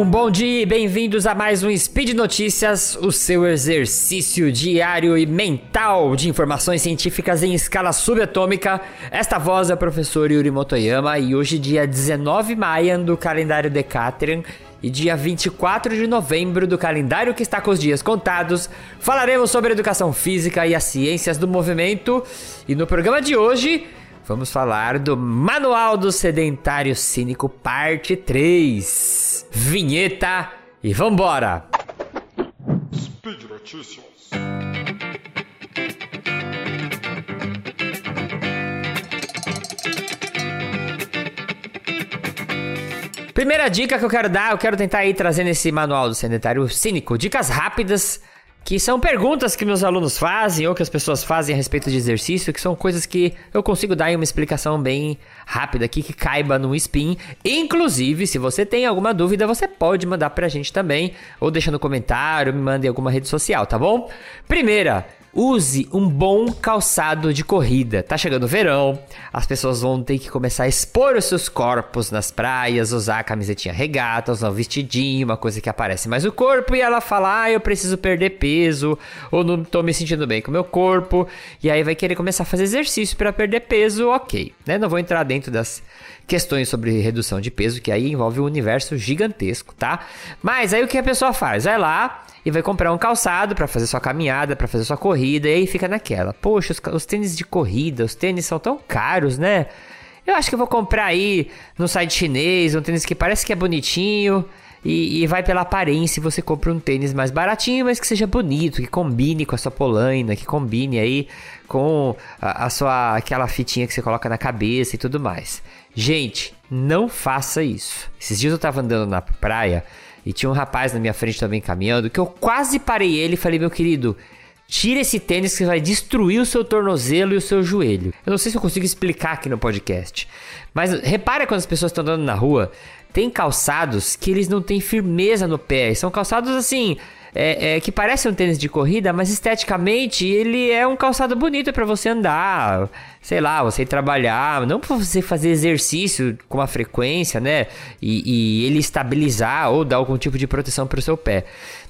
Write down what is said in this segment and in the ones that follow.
Um bom dia e bem-vindos a mais um Speed Notícias, o seu exercício diário e mental de informações científicas em escala subatômica. Esta voz é o professor Yuri Motoyama e hoje, dia 19 de maio do calendário Decatrian e dia 24 de novembro do calendário que está com os dias contados, falaremos sobre educação física e as ciências do movimento. E no programa de hoje, vamos falar do Manual do Sedentário Cínico, parte 3. Vinheta e vambora! Speed Notícias. Primeira dica que eu quero dar, eu quero tentar aí trazer nesse manual do sedentário cínico, dicas rápidas que são perguntas que meus alunos fazem ou que as pessoas fazem a respeito de exercício, que são coisas que eu consigo dar uma explicação bem rápida aqui que caiba no spin. Inclusive, se você tem alguma dúvida, você pode mandar pra gente também, ou deixa no comentário, me manda em alguma rede social, tá bom? Primeira, Use um bom calçado de corrida. Tá chegando o verão, as pessoas vão ter que começar a expor os seus corpos nas praias, usar a camisetinha regata, usar um vestidinho, uma coisa que aparece mais o corpo, e ela fala: Ah, eu preciso perder peso, ou não tô me sentindo bem com o meu corpo, e aí vai querer começar a fazer exercício para perder peso, ok. Né? Não vou entrar dentro das questões sobre redução de peso, que aí envolve um universo gigantesco, tá? Mas aí o que a pessoa faz? Vai lá e vai comprar um calçado para fazer sua caminhada, para fazer sua corrida, e aí fica naquela. Poxa, os, os, tênis de corrida, os tênis são tão caros, né? Eu acho que eu vou comprar aí no site chinês um tênis que parece que é bonitinho. E, e, vai pela aparência, você compra um tênis mais baratinho, mas que seja bonito, que combine com a sua polaina, que combine aí com a, a sua aquela fitinha que você coloca na cabeça e tudo mais. Gente, não faça isso. Esses dias eu tava andando na praia e tinha um rapaz na minha frente também caminhando, que eu quase parei ele e falei, meu querido, tira esse tênis que vai destruir o seu tornozelo e o seu joelho. Eu não sei se eu consigo explicar aqui no podcast. Mas repara quando as pessoas estão andando na rua, tem calçados que eles não têm firmeza no pé. São calçados assim. É, é, que parece um tênis de corrida, mas esteticamente ele é um calçado bonito para você andar, sei lá, você trabalhar, não para você fazer exercício com uma frequência, né? E, e ele estabilizar ou dar algum tipo de proteção para o seu pé.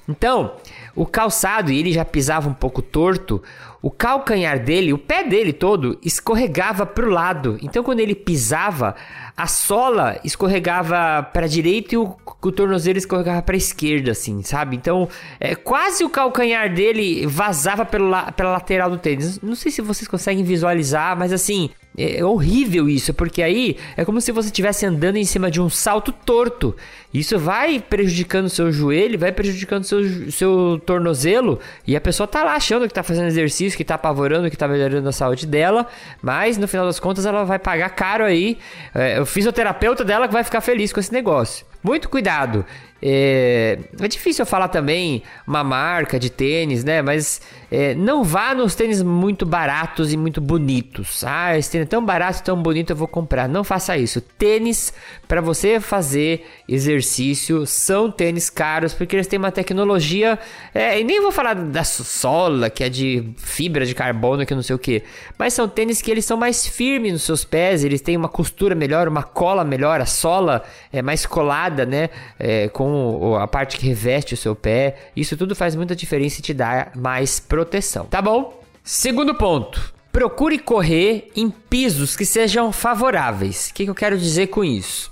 Então, o calçado, e ele já pisava um pouco torto, o calcanhar dele, o pé dele todo, escorregava para o lado. Então, quando ele pisava, a sola escorregava para a direita e o, o tornozelo escorregava para a esquerda, assim, sabe? Então, é, quase o calcanhar dele vazava pelo, pela lateral do tênis. Não sei se vocês conseguem visualizar, mas assim, é horrível isso, porque aí é como se você estivesse andando em cima de um salto torto. Isso vai prejudicando seu joelho, vai prejudicando seu, seu tornozelo, e a pessoa tá lá achando que tá fazendo exercício, que tá apavorando, que tá melhorando a saúde dela, mas no final das contas ela vai pagar caro aí. É, o fisioterapeuta dela que vai ficar feliz com esse negócio. Muito cuidado. É, é difícil eu falar também uma marca de tênis, né? Mas é, não vá nos tênis muito baratos e muito bonitos. Ah, esse tênis é tão barato tão bonito, eu vou comprar. Não faça isso. Tênis para você fazer exercício são tênis caros porque eles têm uma tecnologia. É, e nem vou falar da sola, que é de fibra de carbono, que não sei o que. Mas são tênis que eles são mais firmes nos seus pés, eles têm uma costura melhor, uma cola melhor, a sola é mais colada, né? É, com com a parte que reveste o seu pé. Isso tudo faz muita diferença e te dá mais proteção, tá bom? Segundo ponto. Procure correr em pisos que sejam favoráveis. O que, que eu quero dizer com isso?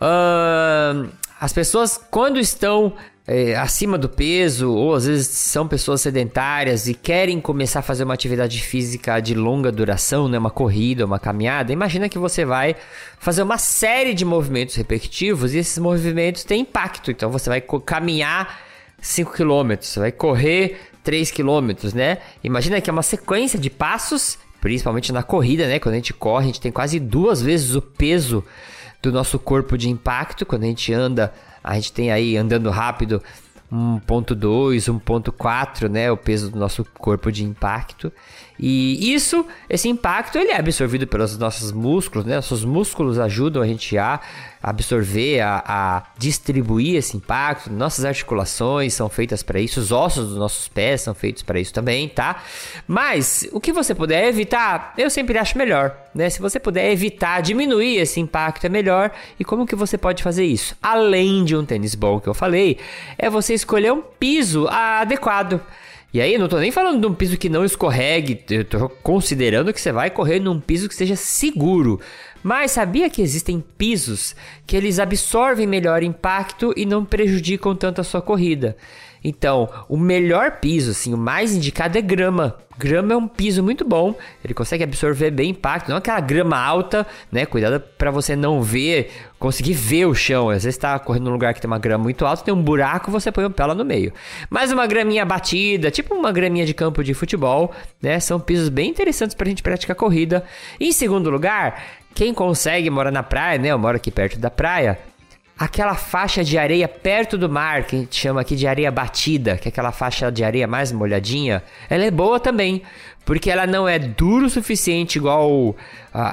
Uh, as pessoas, quando estão é, acima do peso, ou às vezes são pessoas sedentárias e querem começar a fazer uma atividade física de longa duração, né, uma corrida, uma caminhada, imagina que você vai fazer uma série de movimentos repetitivos e esses movimentos têm impacto. Então você vai caminhar 5 km, você vai correr 3 km, né? Imagina que é uma sequência de passos, principalmente na corrida, né? Quando a gente corre, a gente tem quase duas vezes o peso do nosso corpo de impacto. Quando a gente anda a gente tem aí andando rápido 1.2, 1.4, né, o peso do nosso corpo de impacto. E isso, esse impacto, ele é absorvido pelos nossos músculos, né? Nossos músculos ajudam a gente a absorver, a, a distribuir esse impacto. Nossas articulações são feitas para isso, os ossos dos nossos pés são feitos para isso também, tá? Mas o que você puder evitar, eu sempre acho melhor, né? Se você puder evitar, diminuir esse impacto é melhor. E como que você pode fazer isso? Além de um tênis bom que eu falei, é você escolher um piso adequado. E aí, não tô nem falando de um piso que não escorregue, eu tô considerando que você vai correr num piso que seja seguro. Mas sabia que existem pisos que eles absorvem melhor impacto e não prejudicam tanto a sua corrida? Então, o melhor piso, assim, o mais indicado é grama. Grama é um piso muito bom, ele consegue absorver bem impacto, não aquela grama alta, né? Cuidado para você não ver, conseguir ver o chão. Às vezes está correndo num lugar que tem uma grama muito alta, tem um buraco, você põe o pé lá no meio. Mas uma graminha batida, tipo uma graminha de campo de futebol, né? São pisos bem interessantes para gente praticar corrida. em segundo lugar, quem consegue morar na praia, né? Eu moro aqui perto da praia aquela faixa de areia perto do mar, que a gente chama aqui de areia batida, que é aquela faixa de areia mais molhadinha, ela é boa também, porque ela não é duro o suficiente igual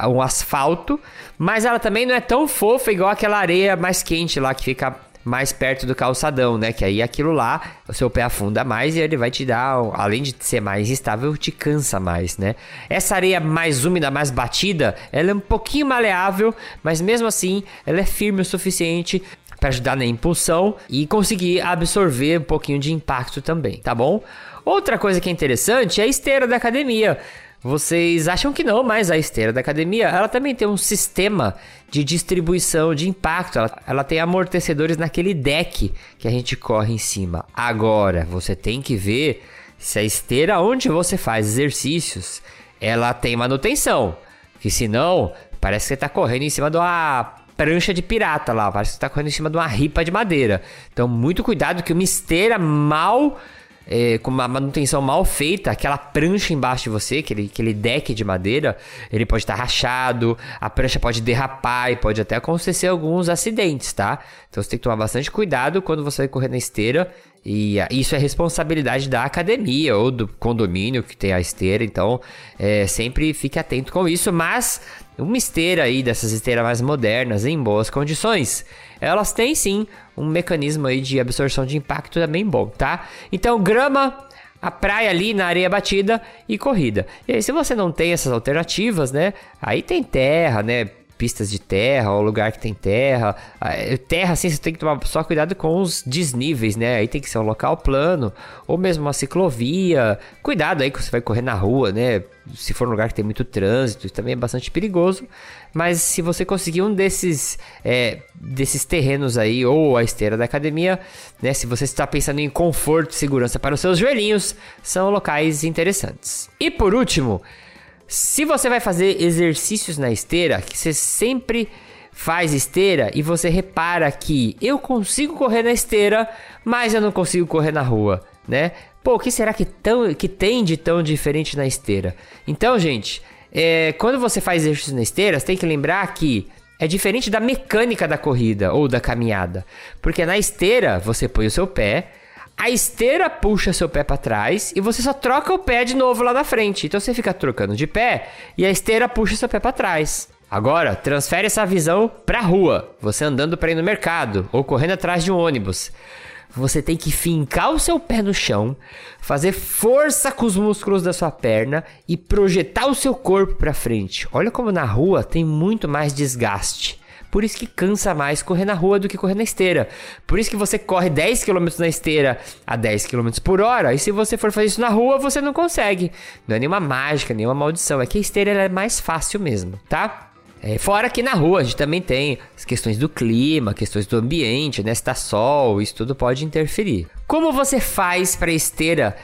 um asfalto, mas ela também não é tão fofa igual aquela areia mais quente lá que fica mais perto do calçadão, né? Que aí aquilo lá, o seu pé afunda mais e ele vai te dar, além de ser mais estável, te cansa mais, né? Essa areia mais úmida, mais batida, ela é um pouquinho maleável, mas mesmo assim, ela é firme o suficiente para ajudar na impulsão e conseguir absorver um pouquinho de impacto também, tá bom? Outra coisa que é interessante é a esteira da academia. Vocês acham que não, mas a esteira da academia, ela também tem um sistema de distribuição de impacto. Ela, ela tem amortecedores naquele deck que a gente corre em cima. Agora, você tem que ver se a esteira onde você faz exercícios, ela tem manutenção. Que senão, parece que você está correndo em cima de uma prancha de pirata lá, parece que você está correndo em cima de uma ripa de madeira. Então, muito cuidado que uma esteira mal é, com uma manutenção mal feita, aquela prancha embaixo de você, aquele, aquele deck de madeira, ele pode estar tá rachado, a prancha pode derrapar e pode até acontecer alguns acidentes, tá? Então você tem que tomar bastante cuidado quando você vai correr na esteira. E isso é responsabilidade da academia ou do condomínio que tem a esteira. Então, é, sempre fique atento com isso. Mas uma esteira aí, dessas esteiras mais modernas, em boas condições, elas têm sim um mecanismo aí de absorção de impacto também bom, tá? Então, grama, a praia ali na areia batida e corrida. E aí, se você não tem essas alternativas, né? Aí tem terra, né? Pistas de terra, ou lugar que tem terra. Ah, é, terra, assim, você tem que tomar só cuidado com os desníveis, né? Aí tem que ser um local plano, ou mesmo uma ciclovia. Cuidado aí que você vai correr na rua, né? Se for um lugar que tem muito trânsito, também é bastante perigoso. Mas se você conseguir um desses, é, desses terrenos aí, ou a esteira da academia, né? Se você está pensando em conforto e segurança para os seus joelhinhos, são locais interessantes. E por último, se você vai fazer exercícios na esteira, que você sempre faz esteira e você repara que eu consigo correr na esteira, mas eu não consigo correr na rua, né? Pô, o que será que, tão, que tem de tão diferente na esteira? Então, gente, é, quando você faz exercício na esteira, você tem que lembrar que é diferente da mecânica da corrida ou da caminhada. Porque na esteira, você põe o seu pé, a esteira puxa seu pé para trás e você só troca o pé de novo lá na frente. Então você fica trocando de pé e a esteira puxa seu pé para trás. Agora, transfere essa visão para a rua, você andando para ir no mercado ou correndo atrás de um ônibus. Você tem que fincar o seu pé no chão, fazer força com os músculos da sua perna e projetar o seu corpo para frente. Olha como na rua tem muito mais desgaste. Por isso que cansa mais correr na rua do que correr na esteira. Por isso que você corre 10 km na esteira a 10 km por hora. E se você for fazer isso na rua, você não consegue. Não é nenhuma mágica, nenhuma maldição. É que a esteira é mais fácil mesmo, tá? É, fora que na rua a gente também tem as questões do clima, questões do ambiente, né? Se tá sol, isso tudo pode interferir. Como você faz para esteira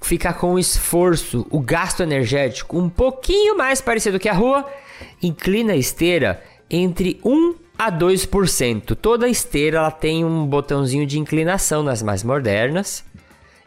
ficar com o esforço, o gasto energético um pouquinho mais parecido que a rua? Inclina a esteira entre 1 a 2%. Toda esteira ela tem um botãozinho de inclinação nas mais modernas.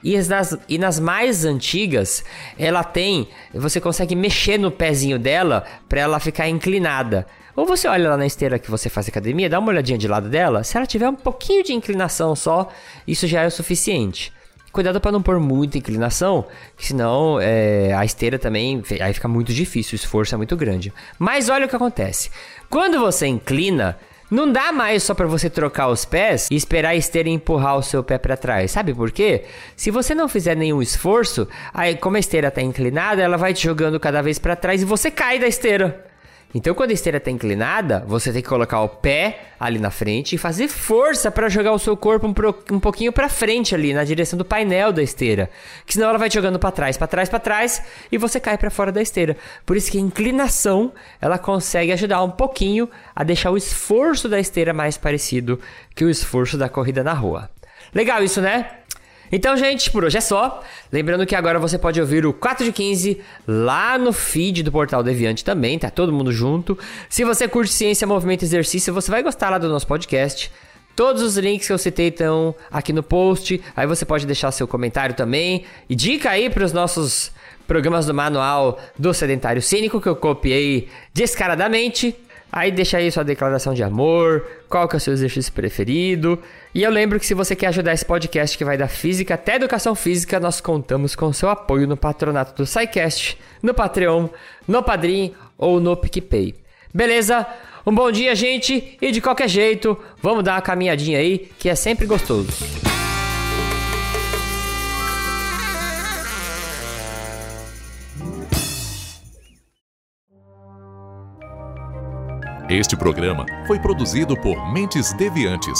E nas, e nas mais antigas, ela tem. Você consegue mexer no pezinho dela para ela ficar inclinada. Ou você olha lá na esteira que você faz academia, dá uma olhadinha de lado dela, se ela tiver um pouquinho de inclinação só, isso já é o suficiente. Cuidado para não pôr muita inclinação, senão é, a esteira também aí fica muito difícil, o esforço é muito grande. Mas olha o que acontece. Quando você inclina, não dá mais só para você trocar os pés e esperar a esteira empurrar o seu pé para trás. Sabe por quê? Se você não fizer nenhum esforço, aí como a esteira está inclinada, ela vai te jogando cada vez para trás e você cai da esteira. Então, quando a esteira está inclinada, você tem que colocar o pé ali na frente e fazer força para jogar o seu corpo um, pro, um pouquinho para frente ali, na direção do painel da esteira. Que senão ela vai jogando para trás, para trás, para trás e você cai para fora da esteira. Por isso que a inclinação, ela consegue ajudar um pouquinho a deixar o esforço da esteira mais parecido que o esforço da corrida na rua. Legal isso, né? Então, gente, por hoje é só. Lembrando que agora você pode ouvir o 4 de 15 lá no feed do Portal Deviante também, tá todo mundo junto. Se você curte ciência, movimento e exercício, você vai gostar lá do nosso podcast. Todos os links que eu citei estão aqui no post. Aí você pode deixar seu comentário também. E dica aí para os nossos programas do manual do Sedentário Cínico que eu copiei descaradamente. Aí deixa aí sua declaração de amor, qual que é o seu exercício preferido. E eu lembro que se você quer ajudar esse podcast que vai da física até educação física, nós contamos com seu apoio no patronato do SciCast, no Patreon, no Padrim ou no PicPay. Beleza? Um bom dia, gente, e de qualquer jeito, vamos dar uma caminhadinha aí, que é sempre gostoso. Este programa foi produzido por Mentes Deviantes.